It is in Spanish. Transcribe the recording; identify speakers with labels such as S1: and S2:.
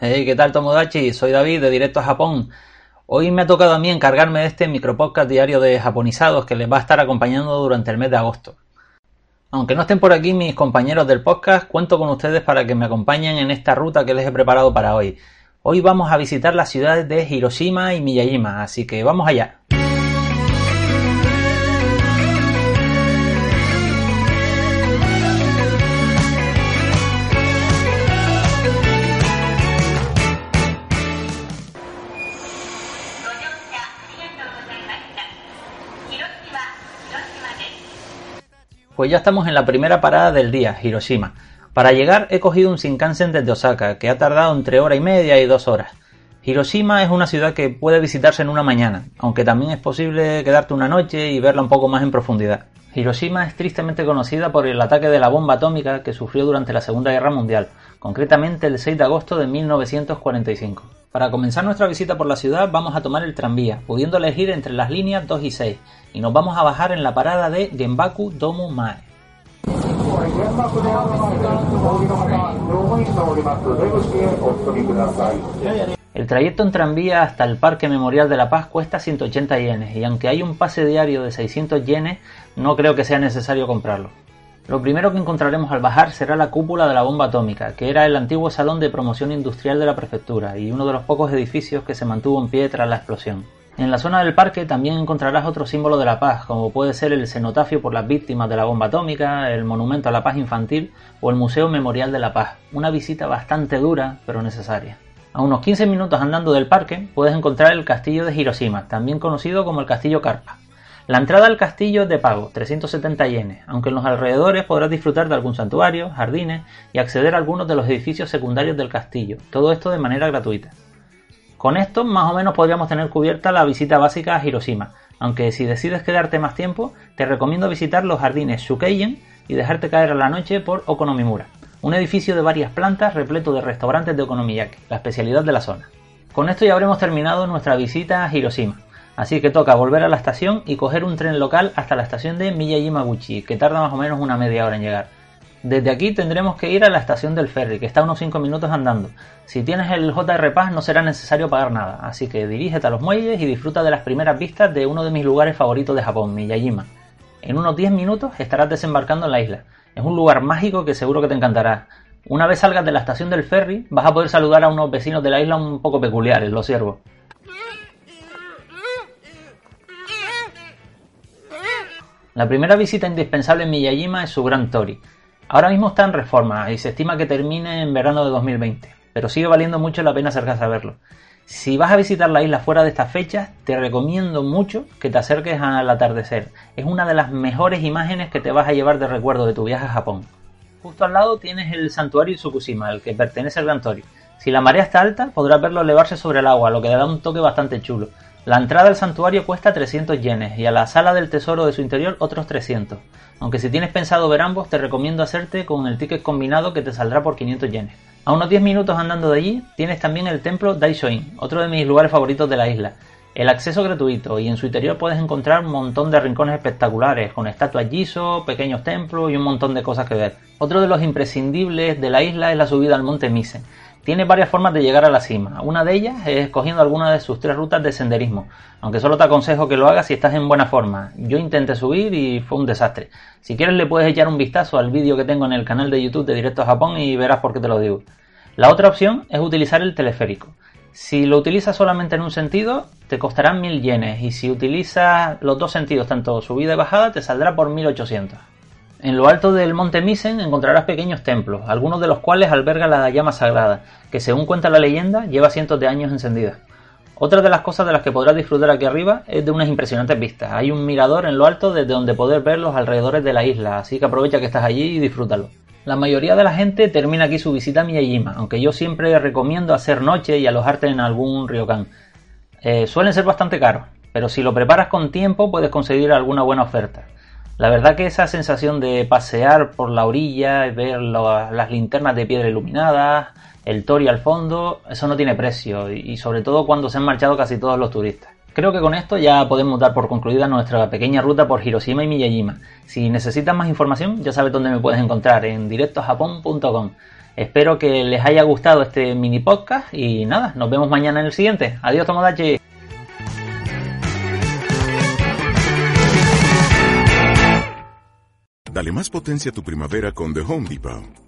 S1: Hey, ¿qué tal Tomodachi? Soy David de Directo a Japón. Hoy me ha tocado a mí encargarme de este micropodcast diario de japonizados que les va a estar acompañando durante el mes de agosto. Aunque no estén por aquí mis compañeros del podcast, cuento con ustedes para que me acompañen en esta ruta que les he preparado para hoy. Hoy vamos a visitar las ciudades de Hiroshima y Miyajima, así que vamos allá. Pues ya estamos en la primera parada del día, Hiroshima. Para llegar he cogido un Shinkansen desde Osaka, que ha tardado entre hora y media y dos horas. Hiroshima es una ciudad que puede visitarse en una mañana, aunque también es posible quedarte una noche y verla un poco más en profundidad. Hiroshima es tristemente conocida por el ataque de la bomba atómica que sufrió durante la Segunda Guerra Mundial, concretamente el 6 de agosto de 1945. Para comenzar nuestra visita por la ciudad vamos a tomar el tranvía, pudiendo elegir entre las líneas 2 y 6, y nos vamos a bajar en la parada de Genbaku Domu Mae. El trayecto en tranvía hasta el Parque Memorial de la Paz cuesta 180 yenes y aunque hay un pase diario de 600 yenes, no creo que sea necesario comprarlo. Lo primero que encontraremos al bajar será la cúpula de la bomba atómica, que era el antiguo salón de promoción industrial de la prefectura y uno de los pocos edificios que se mantuvo en pie tras la explosión. En la zona del parque también encontrarás otro símbolo de la paz, como puede ser el cenotafio por las víctimas de la bomba atómica, el monumento a la paz infantil o el Museo Memorial de la Paz. Una visita bastante dura, pero necesaria. A unos 15 minutos andando del parque puedes encontrar el castillo de Hiroshima, también conocido como el castillo Carpa. La entrada al castillo es de pago, 370 yenes, aunque en los alrededores podrás disfrutar de algún santuario, jardines y acceder a algunos de los edificios secundarios del castillo, todo esto de manera gratuita. Con esto más o menos podríamos tener cubierta la visita básica a Hiroshima, aunque si decides quedarte más tiempo, te recomiendo visitar los jardines Shukeiyen y dejarte caer a la noche por Okonomimura, un edificio de varias plantas repleto de restaurantes de okonomiyaki, la especialidad de la zona. Con esto ya habremos terminado nuestra visita a Hiroshima, así que toca volver a la estación y coger un tren local hasta la estación de Miyajimaguchi, que tarda más o menos una media hora en llegar. Desde aquí tendremos que ir a la estación del ferry, que está unos 5 minutos andando. Si tienes el JR Pass no será necesario pagar nada, así que dirígete a los muelles y disfruta de las primeras vistas de uno de mis lugares favoritos de Japón, Miyajima. En unos 10 minutos estarás desembarcando en la isla. Es un lugar mágico que seguro que te encantará. Una vez salgas de la estación del ferry, vas a poder saludar a unos vecinos de la isla un poco peculiares, los siervos. La primera visita indispensable en Miyajima es su Gran Tori, Ahora mismo está en reforma y se estima que termine en verano de 2020, pero sigue valiendo mucho la pena acercarse a verlo. Si vas a visitar la isla fuera de estas fechas, te recomiendo mucho que te acerques al atardecer. Es una de las mejores imágenes que te vas a llevar de recuerdo de tu viaje a Japón. Justo al lado tienes el santuario Tsukushima, el que pertenece al Gran Tori. Si la marea está alta, podrás verlo elevarse sobre el agua, lo que le da un toque bastante chulo. La entrada al santuario cuesta 300 yenes y a la sala del tesoro de su interior otros 300. Aunque si tienes pensado ver ambos, te recomiendo hacerte con el ticket combinado que te saldrá por 500 yenes. A unos 10 minutos andando de allí, tienes también el templo Daishoin, otro de mis lugares favoritos de la isla. El acceso gratuito y en su interior puedes encontrar un montón de rincones espectaculares, con estatuas Giso, pequeños templos y un montón de cosas que ver. Otro de los imprescindibles de la isla es la subida al monte Misen. Tiene varias formas de llegar a la cima. Una de ellas es escogiendo alguna de sus tres rutas de senderismo, aunque solo te aconsejo que lo hagas si estás en buena forma. Yo intenté subir y fue un desastre. Si quieres le puedes echar un vistazo al vídeo que tengo en el canal de YouTube de Directo a Japón y verás por qué te lo digo. La otra opción es utilizar el teleférico. Si lo utilizas solamente en un sentido, te costarán 1000 yenes y si utilizas los dos sentidos, tanto subida y bajada, te saldrá por 1800. En lo alto del monte Misen encontrarás pequeños templos, algunos de los cuales albergan la llama sagrada, que según cuenta la leyenda lleva cientos de años encendida. Otra de las cosas de las que podrás disfrutar aquí arriba es de unas impresionantes vistas. Hay un mirador en lo alto desde donde poder ver los alrededores de la isla, así que aprovecha que estás allí y disfrútalo. La mayoría de la gente termina aquí su visita a Miyajima, aunque yo siempre recomiendo hacer noche y alojarte en algún ryokan. Eh, suelen ser bastante caros, pero si lo preparas con tiempo puedes conseguir alguna buena oferta. La verdad que esa sensación de pasear por la orilla ver las linternas de piedra iluminadas, el tori al fondo, eso no tiene precio y sobre todo cuando se han marchado casi todos los turistas. Creo que con esto ya podemos dar por concluida nuestra pequeña ruta por Hiroshima y Miyajima. Si necesitas más información, ya sabes dónde me puedes encontrar, en directojapón.com. Espero que les haya gustado este mini podcast y nada, nos vemos mañana en el siguiente. Adiós, Tomodachi.
S2: Dale más potencia a tu primavera con The Home Depot.